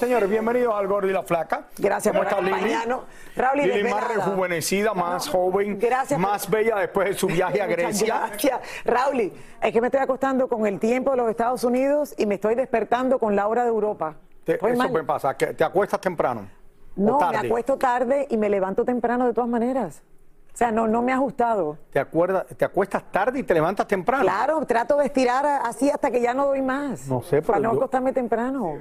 Señores, bienvenidos al Gordo y la Flaca. Gracias ¿Cómo por acompañarnos. Raúl, y Lili más rejuvenecida, más joven, Gracias por- más bella después de su viaje a Grecia. Gracias. Raúl, es que me estoy acostando con el tiempo de los Estados Unidos y me estoy despertando con la hora de Europa. Te- eso mal. me pasa, que te acuestas temprano. No, me acuesto tarde y me levanto temprano de todas maneras. O sea, no, no me ha ajustado. Te, acuerdas, te acuestas tarde y te levantas temprano. Claro, trato de estirar así hasta que ya no doy más. No sé, pero Para no yo- acostarme temprano.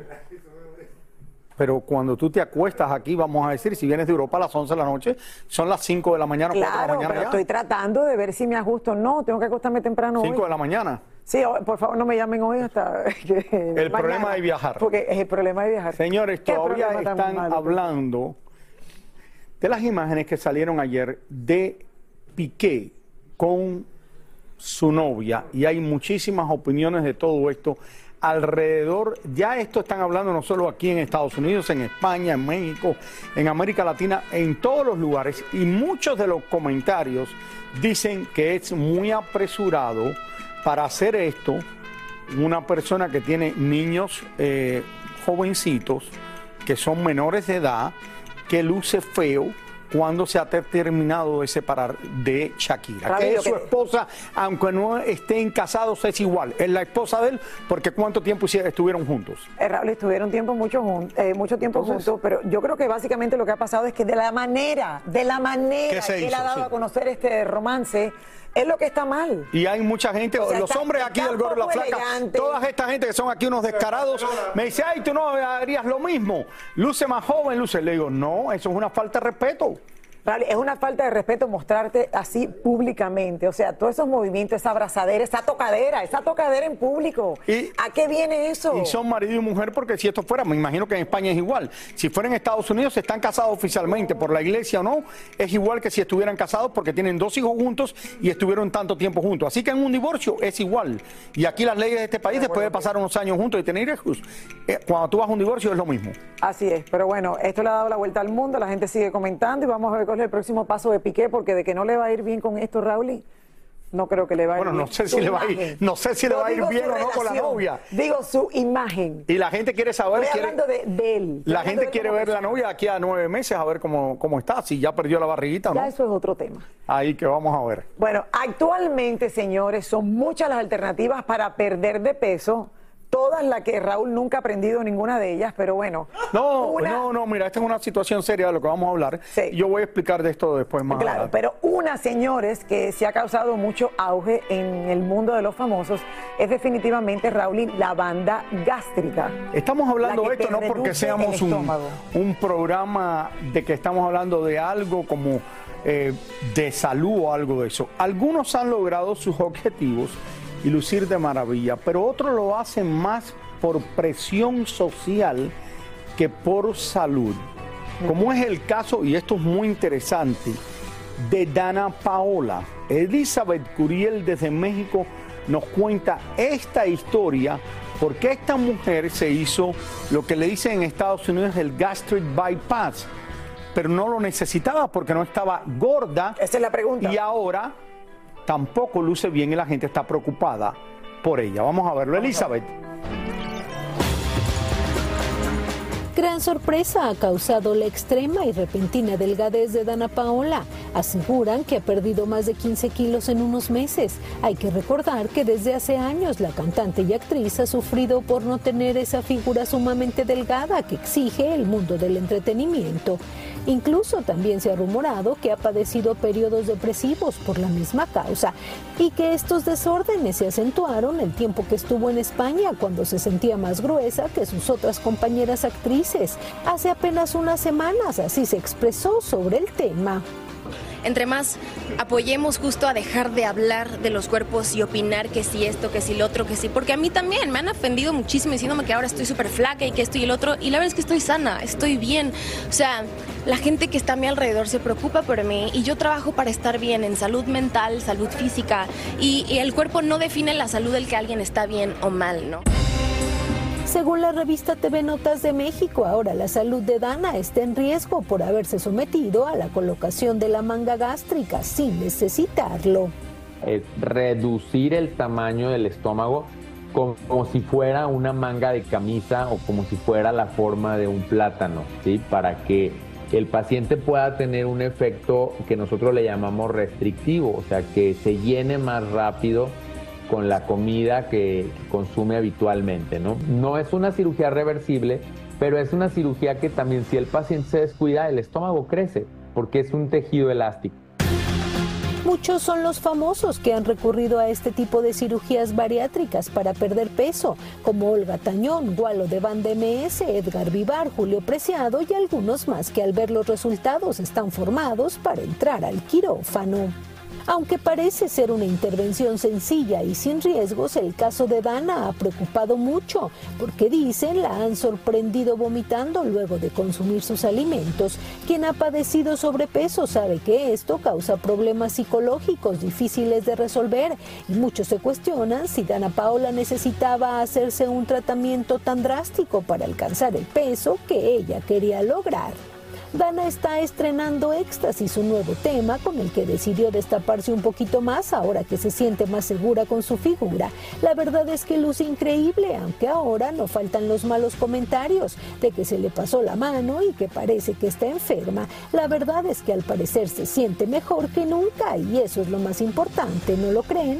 Pero cuando tú te acuestas aquí, vamos a decir, si vienes de Europa a las 11 de la noche, son las 5 de la mañana, 4 de la Claro, mañana pero ya. estoy tratando de ver si me ajusto. No, tengo que acostarme temprano 5 hoy. de la mañana. Sí, o- por favor no me llamen hoy hasta que- El problema de viajar. Porque es el problema de viajar. Señores, ¿Qué todavía están malo? hablando de las imágenes que salieron ayer de Piqué con su novia y hay muchísimas opiniones de todo esto alrededor, ya esto están hablando no solo aquí en Estados Unidos, en España, en México, en América Latina, en todos los lugares y muchos de los comentarios dicen que es muy apresurado para hacer esto una persona que tiene niños eh, jovencitos que son menores de edad, que luce feo cuando se ha ter- terminado de separar de Shakira. Ravi, Que es su esposa, aunque no estén casados, es igual. Es la esposa de él porque cuánto tiempo estuvieron juntos. Eh, Raúl, estuvieron tiempo mucho, jun- eh, mucho tiempo Entonces- juntos, pero yo creo que básicamente lo que ha pasado es que de la manera, de la manera ¿Qué se que él ha dado Sí. a conocer este romance, es lo que está mal. Y hay mucha gente, O sea, los está- hombres aquí del gordo y la flaca, elegante. toda esta gente que son aquí unos descarados, me dice, ay, tú no harías lo mismo. Luce más joven, luce. Le digo, no, eso es una falta de respeto. Es una falta de respeto mostrarte así públicamente. O sea, todos esos movimientos, esa abrazadera, esa tocadera, esa tocadera en público. Y- ¿A qué viene eso? Y son marido y mujer porque si esto fuera, me imagino que en España es igual. Si fuera en Estados Unidos, están casados oficialmente por la iglesia o no, es igual que si estuvieran casados porque tienen dos hijos juntos y estuvieron tanto tiempo juntos. Así que en un divorcio es igual. Y aquí las leyes de este país, después de pasar unos años juntos y tener hijos, eh, cuando tú vas a un divorcio es lo mismo. Así es, pero bueno, esto le ha dado la vuelta al mundo, la gente sigue comentando y vamos a ver cuál es el próximo paso de Piqué, porque de que no le va a ir bien con esto, Raúl, no creo que le va a ir Bueno, bien. no sé si le va a ir- no sé si le va a ir bien o no con la novia. Digo su imagen. Y la gente quiere saber, Estoy quiere- hablando de, de él. Estoy la gente quiere ver la novia de aquí a nueve meses a ver cómo, cómo está, si ya perdió la barriguita o no. Ya eso es otro tema. Ahí que vamos a ver. Bueno, actualmente, señores, son muchas las alternativas para perder de peso. Todas las que Raúl nunca ha aprendido ninguna de ellas, pero bueno. No, una- no, no, mira, esta es una situación seria de lo que vamos a hablar. Sí. Yo voy a explicar de esto después más. Claro, adelante. pero una, señores, que se ha causado mucho auge en el mundo de los famosos es definitivamente, Raúl, la banda gástrica. Estamos hablando La de esto no porque seamos un, un programa de que estamos hablando de algo como eh, de salud o algo de eso. Algunos han logrado sus objetivos y lucir de maravilla, pero otros lo hacen más por presión social que por salud. Como es el caso, y esto es muy interesante, de Dana Paola. Elizabeth Curiel desde México nos cuenta esta historia porque esta mujer se hizo lo que le dicen en Estados Unidos el gastric bypass, pero no lo necesitaba porque no estaba gorda Esa es la pregunta. y ahora tampoco luce bien y la gente está preocupada por ella. Vamos a verlo, Elizabeth. Gran sorpresa ha causado la extrema y repentina delgadez de Dana Paola. Aseguran que ha perdido más de 15 kilos en unos meses. Hay que recordar que desde hace años la cantante y actriz ha sufrido por no tener esa figura sumamente delgada que exige el mundo del entretenimiento. Incluso también se ha rumorado que ha padecido periodos depresivos por la misma causa y que estos desórdenes se acentuaron el tiempo que estuvo en España cuando se sentía más gruesa que sus otras compañeras actrices. Hace apenas unas semanas así se expresó sobre el tema. Entre más apoyemos justo a dejar de hablar de los cuerpos y opinar que si esto, que si lo otro, que sí, porque a mí también me han ofendido muchísimo diciéndome que ahora estoy súper flaca y que esto y el otro, y la verdad es que estoy sana, estoy bien. O sea, la gente que está a mi alrededor se preocupa por mí y yo trabajo para estar bien en salud mental, salud física, y el cuerpo no define la salud del que alguien está bien o mal, ¿no? Según la revista TV Notas de México, ahora la salud de Dana está en riesgo por haberse sometido a la colocación de la manga gástrica sin necesitarlo. Es reducir el tamaño del estómago como, si fuera una manga de camisa o como si fuera la forma de un plátano, ¿sí? Para que el paciente pueda tener un efecto que nosotros le llamamos restrictivo, o sea, que se llene más rápido con la comida que consume habitualmente, ¿no? No es una cirugía reversible, pero es una cirugía que también si el paciente se descuida, el estómago crece, porque es un tejido elástico. Muchos son los famosos que han recurrido a este tipo de cirugías bariátricas para perder peso, como Olga Tañón, Gualo de Van MS, Edgar Vivar, Julio Preciado y algunos más que al ver los resultados están formados para entrar al quirófano. Aunque parece ser una intervención sencilla y sin riesgos, el caso de Dana ha preocupado mucho, porque dicen la han sorprendido vomitando luego de consumir sus alimentos. Quien ha padecido sobrepeso sabe que esto causa problemas psicológicos difíciles de resolver y muchos se cuestionan si Dana Paola necesitaba hacerse un tratamiento tan drástico para alcanzar el peso que ella quería lograr. Dana está estrenando Éxtasis, su nuevo tema con el que decidió destaparse un poquito más ahora que se siente más segura con su figura. La verdad es que luce increíble, aunque ahora no faltan los malos comentarios de que se le pasó la mano y que parece que está enferma. La verdad es que al parecer se siente mejor que nunca y eso es lo más importante, ¿no lo creen?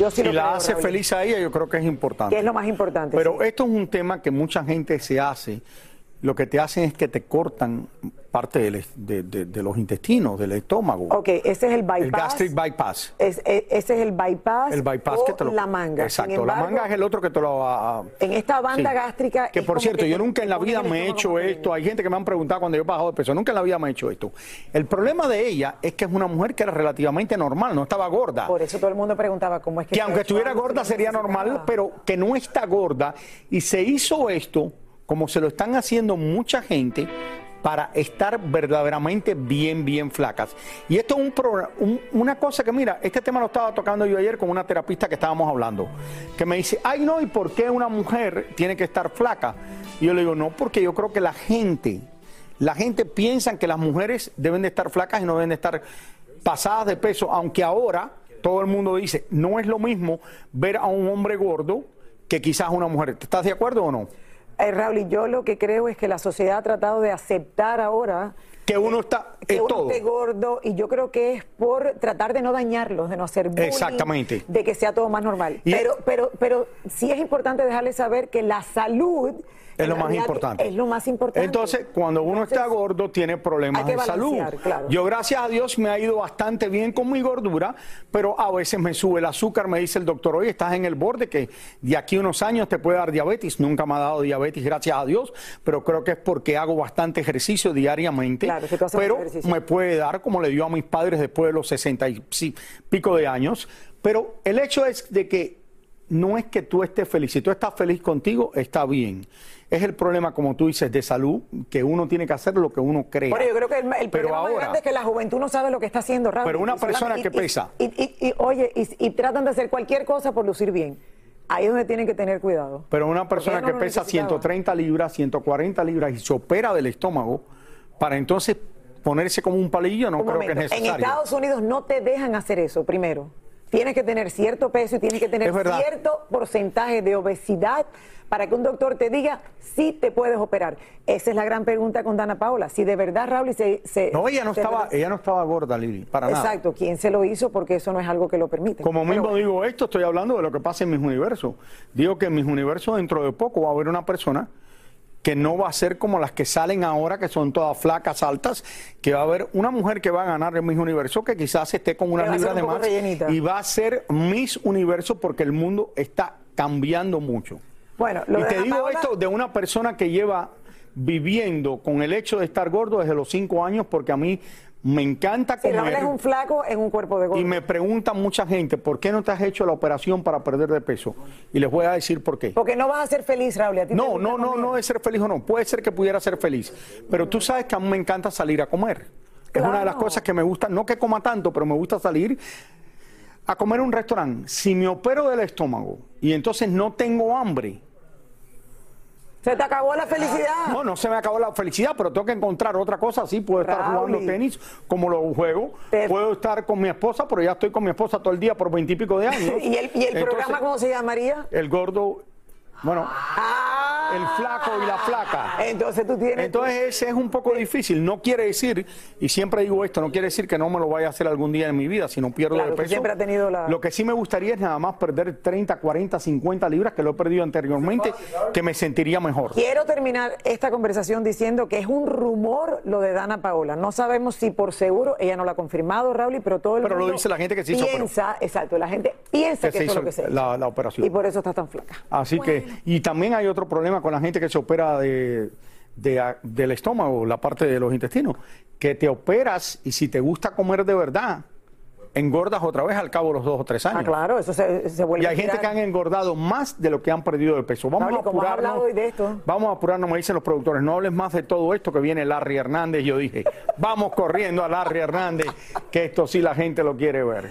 Yo sí si la hace feliz a ella, yo creo que es importante. Que es lo más importante. Pero esto es un tema que mucha gente se hace lo que te hacen es que te cortan parte de, de, los intestinos, del estómago. Ok, ese es el bypass. El gastric bypass. Es, e, ese es el bypass. El bypass que te lo, la manga. Exacto, la manga es el otro que te lo va a... En esta banda gástrica... Que por cierto, yo nunca en la vida me he hecho esto. Hay gente que me han preguntado cuando yo he bajado de peso. Nunca en la vida me he hecho esto. El problema de ella es que es una mujer que era relativamente normal, no estaba gorda. Por eso todo el mundo preguntaba cómo es que... Que aunque estuviera gorda sería normal, pero que no está gorda. Y se hizo esto como se lo están haciendo mucha gente para estar verdaderamente bien, bien flacas. Y esto es un, una cosa que, mira, este tema lo estaba tocando yo ayer con una terapista que estábamos hablando, que me dice, ay no, ¿y por qué una mujer tiene que estar flaca? Y yo le digo, no, porque yo creo que la gente, la gente piensa que las mujeres deben de estar flacas y no deben de estar pasadas de peso, aunque ahora todo el mundo dice, no es lo mismo ver a un hombre gordo que quizás una mujer. ¿Estás de acuerdo o no? Eh, Raúl, y yo lo que creo es que la sociedad ha tratado de aceptar ahora que uno está que uno esté gordo y yo creo que es por tratar de no dañarlos, de no hacer bullying, Exactamente. de que sea todo más normal. pero, pero, pero sí es importante dejarles saber que la salud es lo más importante. Es lo más importante. Entonces, cuando uno está gordo, tiene problemas de salud. Yo, gracias a Dios, me ha ido bastante bien con mi gordura, pero a veces me sube el azúcar. Me dice el doctor, oye, estás en el borde que de aquí a unos años te puede dar diabetes. Nunca me ha dado diabetes, gracias a Dios, pero creo que es porque hago bastante ejercicio diariamente. Claro, pero me puede dar, como le dio a mis padres después de los sesenta y pico de años. Pero el hecho es de que no es que tú estés feliz. Si tú estás feliz contigo, está bien. Es el problema, como tú dices, de salud, que uno tiene que hacer lo que uno cree. Bueno, yo creo que el, problema más grande es que la juventud no sabe lo que está haciendo, Raúl. Pero una persona que pesa... Y, oye, y, tratan de hacer cualquier cosa por lucir bien. Ahí es donde tienen que tener cuidado. Pero una persona que pesa 130 libras, 140 libras y se opera del estómago, para entonces ponerse como un palillo, no creo que es necesario. En Estados Unidos no te dejan hacer eso, primero. Tienes que tener cierto peso y tienes que tener cierto porcentaje de obesidad para que un doctor te diga si te puedes operar. Esa es la gran pregunta con Dana Paola. Si de verdad Raúl se, se No, ella no estaba ella no estaba gorda, Lili, para nada. Exacto, ¿quién se lo hizo? Porque eso no es algo que lo permite. Como mismo digo esto, estoy hablando de lo que pasa en mis universos. Digo que en mis universos dentro de poco va a haber una persona que no va a ser como las que salen ahora, que son todas flacas, altas, que va a haber una mujer que va a ganar en mis universos que quizás esté con una libra de más y va a ser mis universos porque el mundo está cambiando mucho. Bueno, y te digo esto de una persona que lleva viviendo con el hecho de estar gordo desde los cinco años porque a mí me encanta comer. Si es un flaco en un cuerpo de gordo. Y me pregunta mucha gente, ¿por qué no te has hecho la operación para perder de peso? Y les voy a decir por qué. Porque no vas a ser feliz, Raúl. no, no, no, no es ser feliz o no. Puede ser que pudiera ser feliz. Pero tú sabes que a mí me encanta salir a comer. Es una de las cosas que me gusta, no que coma tanto, pero me gusta salir a comer en un restaurante. Si me opero del estómago y entonces no tengo hambre, se te acabó la felicidad. No, no se me acabó la felicidad, pero tengo que encontrar otra cosa. Sí, puedo estar jugando tenis como lo juego. Puedo estar con mi esposa, pero ya estoy con mi esposa todo el día por veintipico de años. ¿Y el, y el programa cómo se llamaría? El gordo bueno, el flaco y la flaca. Entonces tú tienes. Entonces ese es un poco difícil. No quiere decir, y siempre digo esto, no quiere decir que no me lo vaya a hacer algún día en mi vida si no pierdo el peso. Siempre ha tenido la... Lo que sí me gustaría es nada más perder 30, 40, 50 libras que lo he perdido anteriormente, que me sentiría mejor. Quiero terminar esta conversación diciendo que es un rumor lo de Dana Paola. No sabemos si por seguro, ella no lo ha confirmado, Raúl, pero todo el pero lo dice la gente que se hizo. Piensa, exacto, la gente piensa que, es lo que se la, la, operación. Y por eso está tan flaca. Así que y también hay otro problema con la gente que se opera de, del estómago, la parte de los intestinos, que te operas y si te gusta comer de verdad, engordas otra vez al cabo de los dos o tres años. Ah, claro, eso se, vuelve Y hay gente que han engordado más de lo que han perdido de peso. Vamos a apurarnos. de esto? Vamos a apurarnos, me dicen los productores, no hables más de todo esto que viene Larry Hernández. Yo dije, vamos corriendo a Larry Hernández, que esto sí la gente lo quiere ver.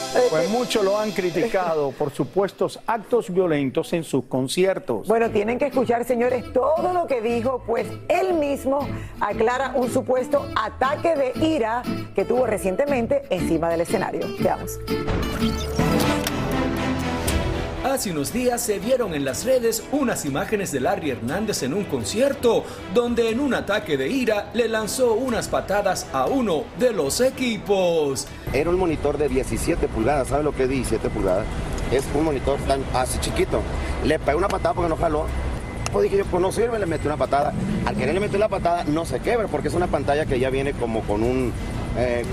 Pues muchos lo han criticado por supuestos actos violentos en sus conciertos. Bueno, tienen que escuchar, señores, todo lo que dijo, pues él mismo aclara un supuesto ataque de ira que tuvo recientemente encima del escenario. Veamos. Hace unos días se vieron en las redes unas imágenes de Larry Hernández en un concierto, donde en un ataque de ira le lanzó unas patadas a uno de los equipos. Era un monitor de 17 pulgadas, ¿sabe lo que es 17 pulgadas? Es un monitor tan así chiquito. Le pegué una patada porque no jaló. Pues dije yo, pues no sirve, le metí una patada. Al querer le meter la patada no se quebra porque es una pantalla que ya viene como con un... Eh,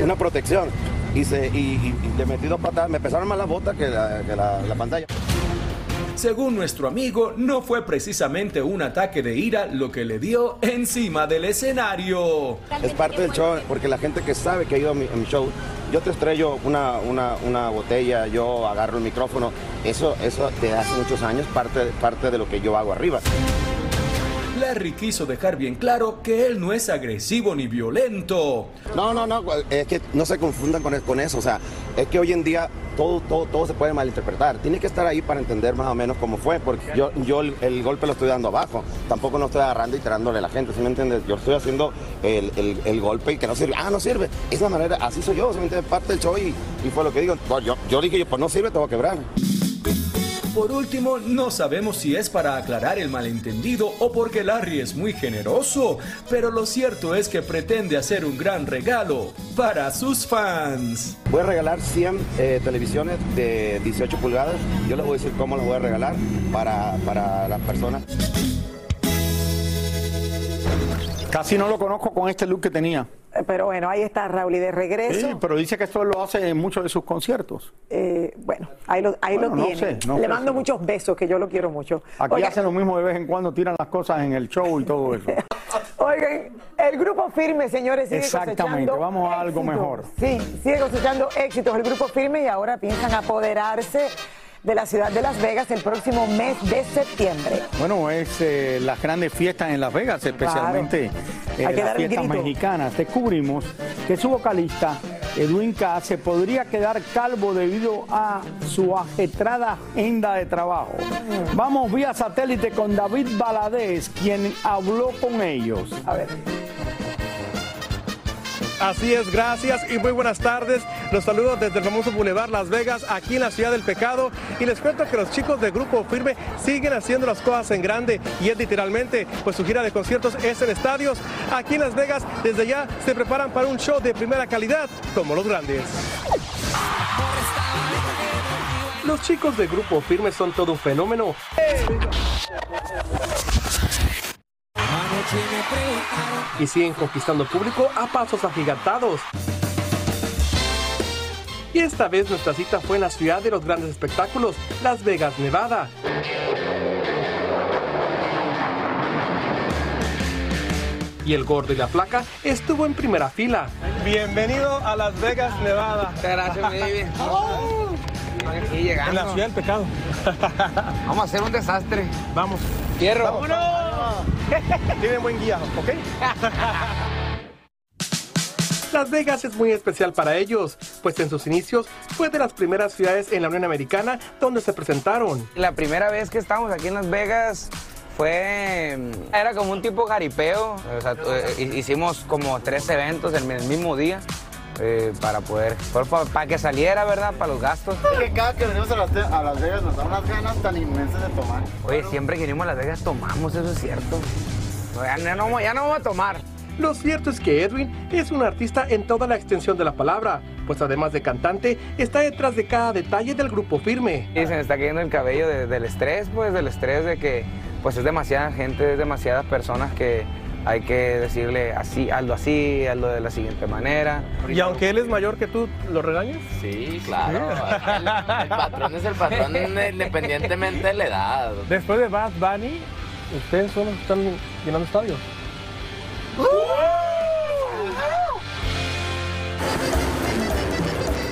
una protección y, le metí dos patadas, me pesaron más las botas que la, pantalla. Según nuestro amigo, no fue precisamente un ataque de ira lo que le dio encima del escenario. Es parte del show, porque la gente que sabe que ha ido a mi, show, yo te estrello una, una, botella, yo agarro el micrófono, eso, eso de hace muchos años parte, parte de lo que yo hago arriba. Larry quiso dejar bien claro que él no es agresivo ni violento. No, no, no, es que no se confundan con, con eso, o sea, es que hoy en día todo, todo, todo se puede malinterpretar. Tiene que estar ahí para entender más o menos cómo fue, porque yo, yo el, golpe lo estoy dando abajo, tampoco no estoy agarrando y tirándole a la gente, ¿sí me entiendes? Yo estoy haciendo el, golpe y que no sirve. Ah, no sirve. Esa manera, así soy yo, ¿sí me entiendes? Parte del show y, y fue lo que digo. Yo, yo dije, pues no sirve, te voy a quebrar. Por último, no sabemos si es para aclarar el malentendido o porque Larry es muy generoso, pero lo cierto es que pretende hacer un gran regalo para sus fans. Voy a regalar 100 eh, televisiones de 18 pulgadas. Yo les voy a decir cómo las voy a regalar para, para las personas. Casi no lo conozco con este look que tenía. Pero bueno, ahí está Raúl y de regreso. Sí, pero dice que esto lo hace en muchos de sus conciertos. Eh, bueno, ahí lo, ahí lo tiene. Le mando muchos besos, que yo lo quiero mucho. Aquí hacen lo mismo de vez en cuando, tiran las cosas en el show y todo eso. Oigan, el grupo firme, señores, sigue Exactamente, vamos a algo mejor. Sí, sigue cosechando éxitos el grupo firme y ahora piensan apoderarse de la ciudad de Las Vegas el próximo mes de septiembre. Bueno, es eh, las grandes fiestas en Las Vegas, especialmente eh, las fiestas mexicanas. Descubrimos que su vocalista, Edwin K., se podría quedar calvo debido a su ajetrada agenda de trabajo. Vamos vía satélite con David Baladés, quien habló con ellos. A ver. Así es, gracias y muy buenas tardes. Los saludo desde el famoso Boulevard Las Vegas, aquí en la Ciudad del Pecado. Y les cuento que los chicos de Grupo Firme siguen haciendo las cosas en grande y es literalmente, pues su gira de conciertos es en estadios. Aquí en Las Vegas, desde ya se preparan para un show de primera calidad, como los grandes. Los chicos de Grupo Firme son todo un fenómeno. Y siguen conquistando público a pasos agigantados. Y esta vez nuestra cita fue en la ciudad de los grandes espectáculos, Las Vegas, Nevada. Y el gordo y la flaca estuvo en primera fila. Bienvenido a Las Vegas, Nevada. Muchas gracias, baby. Aquí llegando. En la ciudad del pecado. Vamos a hacer un desastre. Vamos. Fierro. ¡Vámonos! Tienen buen guía, ¿ok? Las Vegas es muy especial para ellos, pues en sus inicios fue de las primeras ciudades en la Unión Americana donde se presentaron. La primera vez que estábamos aquí en Las Vegas fue. Era como un tipo garipeo. O sea, eh, hicimos como tres eventos en el mismo día. Eh, para poder, para, que saliera, ¿verdad? Para los gastos. que cada que venimos a Las, Vegas nos da unas ganas tan inmensas de tomar. Oye, siempre que venimos a Las Vegas tomamos, eso es cierto. ya, no, ya no vamos a tomar. Lo cierto es que Edwin es un artista en toda la extensión de la palabra, pues además de cantante, está detrás de cada detalle del grupo firme. Y se me está cayendo el cabello del estrés, pues del estrés de que pues es demasiada gente, es demasiadas personas que hay que decirle así, hazlo así, hazlo de la siguiente manera. ¿Y aunque él es mayor que tú, lo regañas? Sí, claro. El, patrón es el patrón independientemente de la edad. Después de Bad Bunny, ustedes solo están llenando estadios.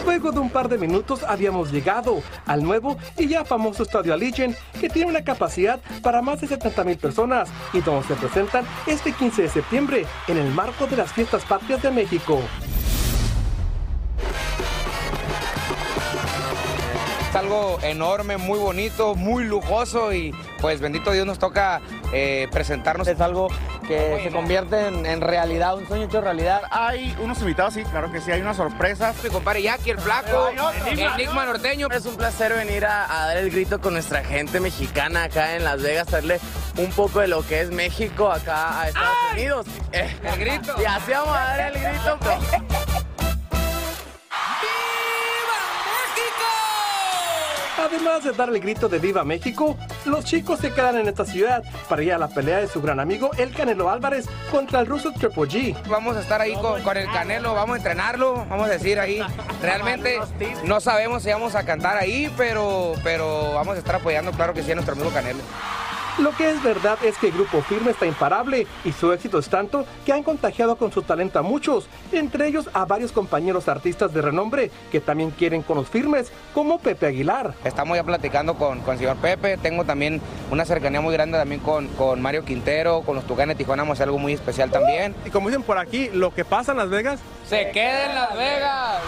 Luego de un par de minutos habíamos llegado al nuevo y ya famoso Estadio Allegiant, que tiene una capacidad para más de 70 mil personas y donde se presentan este 15 de septiembre en el marco de las fiestas patrias de México. Es algo enorme, muy bonito, muy lujoso y pues bendito Dios nos toca eh, presentarnos. Es algo que se convierte en, realidad, un sueño hecho realidad. Hay unos invitados, sí, claro que sí, hay unas sorpresas. Mi compadre Jackie, el flaco, Enigma Norteño. Es un placer venir a, dar el grito con nuestra gente mexicana acá en Las Vegas, darle un poco de lo que es México acá a Estados Unidos. el grito. Y así vamos a dar el grito. Además de dar el grito de Viva México, los chicos se quedan en esta ciudad para ir a la pelea de su gran amigo El Canelo Álvarez contra el ruso Triple G. Vamos a estar ahí con, el Canelo, vamos a entrenarlo, vamos a decir ahí. Realmente no sabemos si vamos a cantar ahí, pero, pero vamos a estar apoyando, claro que sí, a nuestro amigo Canelo. Lo que es verdad es que el grupo Firme está imparable y su éxito es tanto que han contagiado con su talento a muchos, entre ellos a varios compañeros artistas de renombre que también quieren con los firmes, como Pepe Aguilar. Estamos ya platicando con, con el señor Pepe, tengo también una cercanía muy grande también con, con Mario Quintero, con los Tucanes Tijuana, vamos a hacer algo muy especial también. Y como dicen por aquí, lo que pasa en Las Vegas... Se queda en Las Vegas.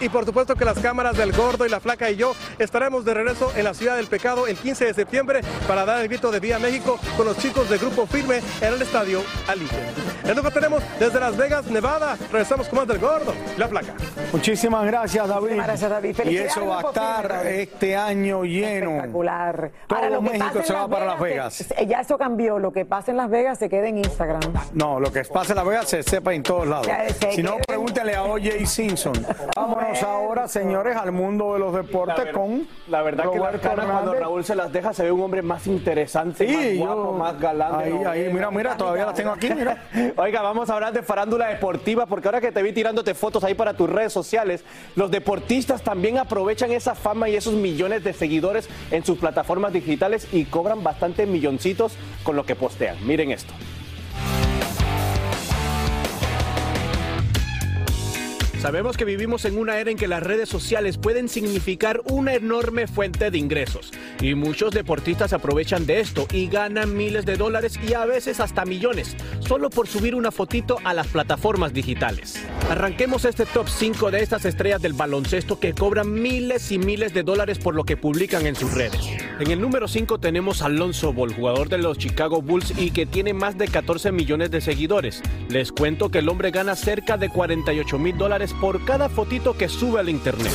Y por supuesto que las cámaras del gordo y la flaca y yo estaremos de regreso en la ciudad del pecado el 15 de septiembre para dar el grito de Vía México con los chicos de Grupo Firme en el estadio Alice. Es lo que tenemos desde Las Vegas, Nevada. Regresamos con más del gordo y la flaca. Muchísimas gracias, David. Gracias, David. Y eso va a estar este año lleno. Espectacular. Todo México se va para Las Vegas. ya eso cambió. Lo que pasa en Las Vegas se queda en Instagram. No, lo que pasa en Las Vegas se sepa en todos lados. si no, pregúntale a OJ Simpson. Vámonos ahora, señores, al mundo de los deportes con. La verdad que cuando Raúl se las deja se ve un hombre más interesante, más guapo, más galán. Ahí, ahí, mira, mira, todavía las tengo aquí, mira. Oiga, vamos a hablar de farándula deportiva, porque ahora que te vi tirándote fotos ahí para tus redes sociales, los deportistas también aprovechan esa fama y esos millones de seguidores en sus plataformas digitales y cobran bastante milloncitos con lo que postean. Miren esto. Sabemos que vivimos en una era en que las redes sociales pueden significar una enorme fuente de ingresos y muchos deportistas aprovechan de esto y ganan miles de dólares y a veces hasta millones solo por subir una fotito a las plataformas digitales. Arranquemos este top 5 de estas estrellas del baloncesto que cobran miles y miles de dólares por lo que publican en sus redes. En el número 5 tenemos a Alonso Ball, jugador de los Chicago Bulls y que tiene más de 14 millones de seguidores. Les cuento que el hombre gana cerca de 48 mil dólares por cada fotito que sube al internet.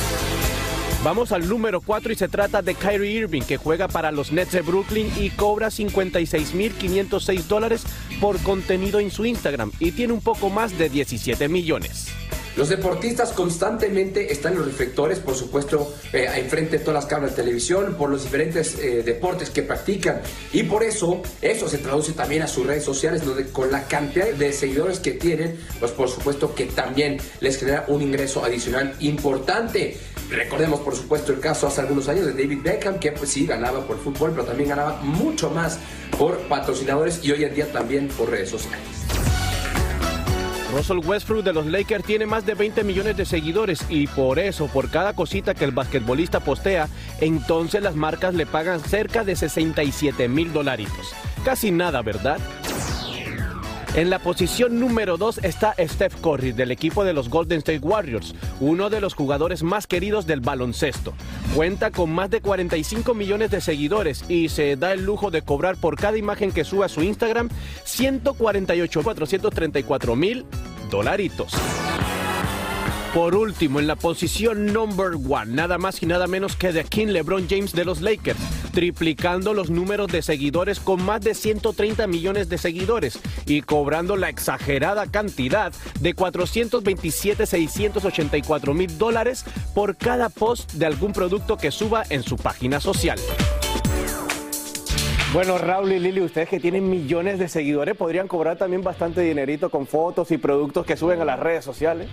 Vamos al número 4 y se trata de Kyrie Irving, que juega para los Nets de Brooklyn y cobra 56.506 dólares por contenido en su Instagram y tiene un poco más de 17 millones. Los deportistas constantemente están en los reflectores, por supuesto, eh, enfrente de todas las cámaras de televisión, por los diferentes eh, deportes que practican. Y por eso, eso se traduce también a sus redes sociales, donde con la cantidad de seguidores que tienen, pues por supuesto que también les genera un ingreso adicional importante. Recordemos, por supuesto, el caso hace algunos años de David Beckham, que pues sí ganaba por fútbol, pero también ganaba mucho más por patrocinadores y hoy en día también por redes sociales. Russell Westbrook de los Lakers tiene más de 20 millones de seguidores y por eso, por cada cosita que el basquetbolista postea, entonces las marcas le pagan cerca de 67 mil dolaritos. Casi nada, ¿verdad? En la posición número 2 está Steph Curry del equipo de los Golden State Warriors, uno de los jugadores más queridos del baloncesto. Cuenta con más de 45 millones de seguidores y se da el lujo de cobrar por cada imagen que sube a su Instagram 148 434 mil dolaritos. Por último, en la posición number one, nada más y nada menos que de King LeBron James de los Lakers, triplicando los números de seguidores con más de 130 millones de seguidores y cobrando la exagerada cantidad de 427,684 mil dólares por cada post de algún producto que suba en su página social. Bueno, Raúl y Lili, ustedes que tienen millones de seguidores podrían cobrar también bastante dinerito con fotos y productos que suben a las redes sociales.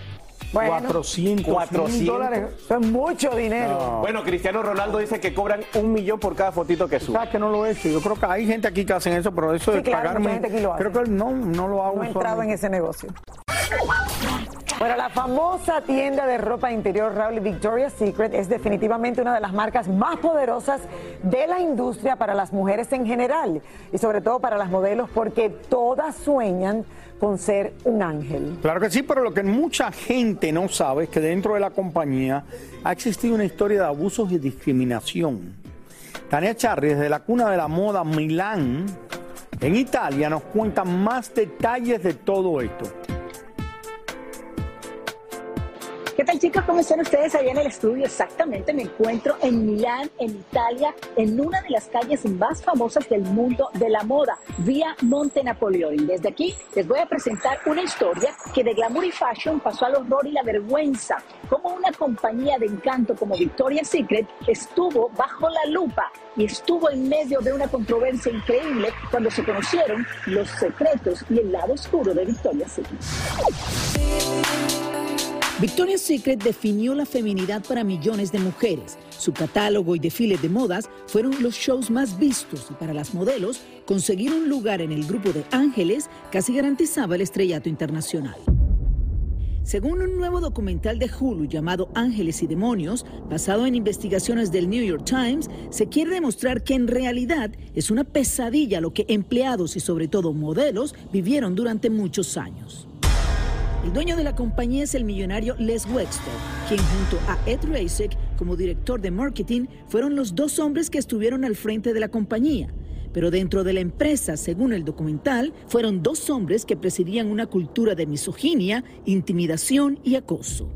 400, 400 dólares. Eso es mucho dinero. Bueno, Cristiano Ronaldo dice que cobran un millón por cada fotito que sube. ¿Sabes que no lo he hecho? Yo creo que hay gente aquí que hacen eso, pero eso Sí, de claro, pagarme. mucha gente aquí lo hace. Creo que no, no lo hago. No he entrado en ese negocio. Bueno, la famosa tienda de ropa interior Raúl Victoria's Secret es definitivamente una de las marcas más poderosas de la industria para las mujeres en general y sobre todo para las modelos porque todas sueñan con ser un ángel. Claro que sí, pero lo que mucha gente no sabe es que dentro de la compañía ha existido una historia de abusos y discriminación. Tania Charri, desde la cuna de la moda Milán, en Italia, nos cuenta más detalles de todo esto. ¿Qué tal chicos? ¿Cómo están ustedes allá en el estudio? Exactamente, me encuentro en Milán, en Italia, en una de las calles más famosas del mundo de la moda, vía Monte Napoleone. Desde aquí les voy a presentar una historia que de glamour y fashion pasó al horror y la vergüenza, como una compañía de encanto como Victoria's Secret estuvo bajo la lupa y estuvo en medio de una controversia increíble cuando se conocieron los secretos y el lado oscuro de Victoria's Secret. Victoria's Secret definió la feminidad para millones de mujeres. Su catálogo y desfiles de modas fueron los shows más vistos y para las modelos conseguir un lugar en el grupo de ángeles casi garantizaba el estrellato internacional. Según un nuevo documental de Hulu llamado Ángeles y Demonios, basado en investigaciones del New York Times, se quiere demostrar que en realidad es una pesadilla lo que empleados y sobre todo modelos vivieron durante muchos años. El dueño de la compañía es el millonario Les Wexler, quien junto a Ed Rasek como director de marketing fueron los dos hombres que estuvieron al frente de la compañía. Pero dentro de la empresa, según el documental, fueron dos hombres que presidían una cultura de misoginia, intimidación y acoso.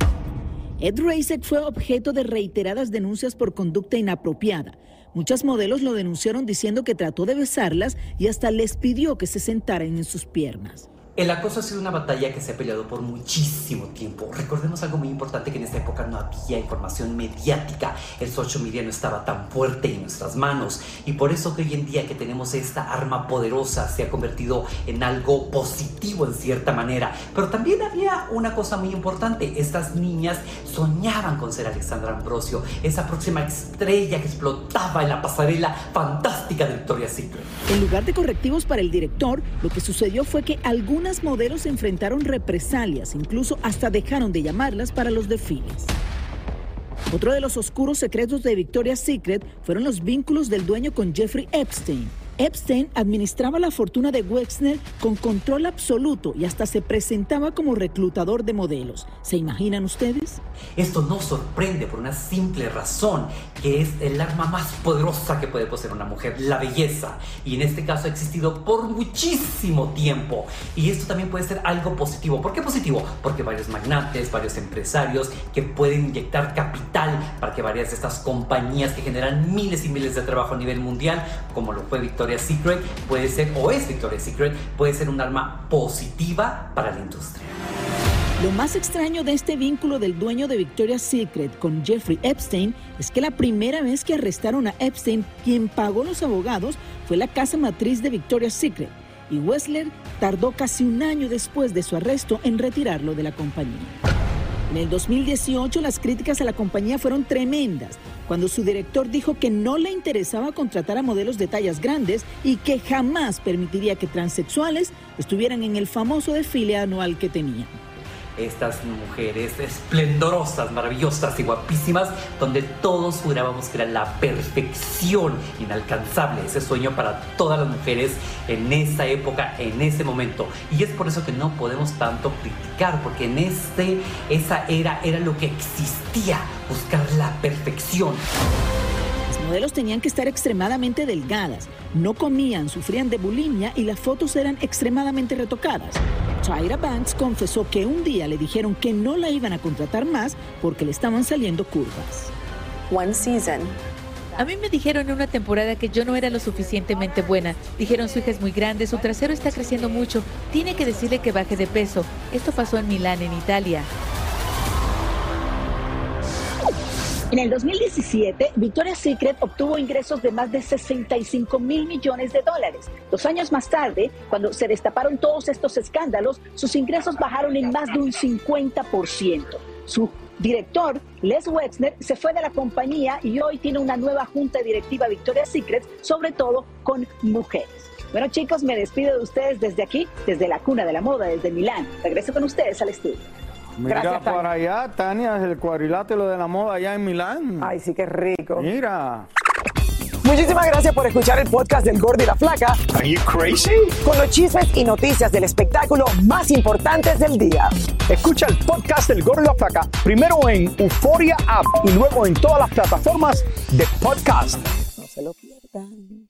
Ed Rasek fue objeto de reiteradas denuncias por conducta inapropiada. Muchas modelos lo denunciaron diciendo que trató de besarlas y hasta les pidió que se sentaran en sus piernas. El acoso ha sido una batalla que se ha peleado por muchísimo tiempo. Recordemos algo muy importante que en esta época no había información mediática. El social media no estaba tan fuerte en nuestras manos. Y por eso que hoy en día que tenemos esta arma poderosa se ha convertido en algo positivo en cierta manera. Pero también había una cosa muy importante. Estas niñas soñaban con ser Alexandra Ambrosio, esa próxima estrella que explotaba en la pasarela fantástica de Victoria's Secret. En lugar de correctivos para el director, lo que sucedió fue que algunas modelos enfrentaron represalias, incluso hasta dejaron de llamarlas para los desfiles. Otro de los oscuros secretos de Victoria's Secret fueron los vínculos del dueño con Jeffrey Epstein. Epstein administraba la fortuna de Wexner con control absoluto y hasta se presentaba como reclutador de modelos. ¿Se imaginan ustedes? Esto no sorprende por una simple razón, que es el arma más poderosa que puede poseer una mujer, la belleza. Y en este caso ha existido por muchísimo tiempo. Y esto también puede ser algo positivo. ¿Por qué positivo? Porque varios magnates, varios empresarios que pueden inyectar capital para que varias de estas compañías que generan miles y miles de trabajo a nivel mundial, como lo fue Victoria's Secret, puede ser, o es Victoria's Secret, puede ser un arma positiva para la industria. Lo más extraño de este vínculo del dueño de Victoria's Secret con Jeffrey Epstein es que la primera vez que arrestaron a Epstein, quien pagó los abogados fue la casa matriz de Victoria's Secret, y Wessler tardó casi un año después de su arresto en retirarlo de la compañía. En el 2018 las críticas a la compañía fueron tremendas, cuando su director dijo que no le interesaba contratar a modelos de tallas grandes y que jamás permitiría que transexuales estuvieran en el famoso desfile anual que tenían estas mujeres esplendorosas, maravillosas y guapísimas, donde todos jurábamos que era la perfección inalcanzable, ese sueño para todas las mujeres en esa época, en ese momento. Y es por eso que no podemos tanto criticar, porque en este, esa era era lo que existía, buscar la perfección. Las modelos tenían que estar extremadamente delgadas, no comían, sufrían de bulimia y las fotos eran extremadamente retocadas. Tyra Banks confesó que un día le dijeron que no la iban a contratar más porque le estaban saliendo curvas. One season. A mí me dijeron en una temporada que yo no era lo suficientemente buena. Dijeron su hija es muy grande, su trasero está creciendo mucho, tiene que decirle que baje de peso. Esto pasó en Milán, en Italia. En el 2017, Victoria's Secret obtuvo ingresos de más de 65 mil millones de dólares. Dos años más tarde, cuando se destaparon todos estos escándalos, sus ingresos bajaron en más de un 50%. Su director, Les Wexner, se fue de la compañía y hoy tiene una nueva junta directiva Victoria's Secret, sobre todo con mujeres. Bueno chicos, me despido de ustedes desde aquí, desde la cuna de la moda, desde Milán. Regreso con ustedes al estudio. Mira para allá, Tania, el cuadrilátero de la moda allá en Milán. Ay, sí, qué rico. Mira. Muchísimas gracias por escuchar el podcast del Gordo y la Flaca. Are you crazy? Con los chismes y noticias del espectáculo más importantes del día. Escucha el podcast del Gordo y la Flaca primero en Euforia App y luego en todas las plataformas de podcast. No se lo pierdan.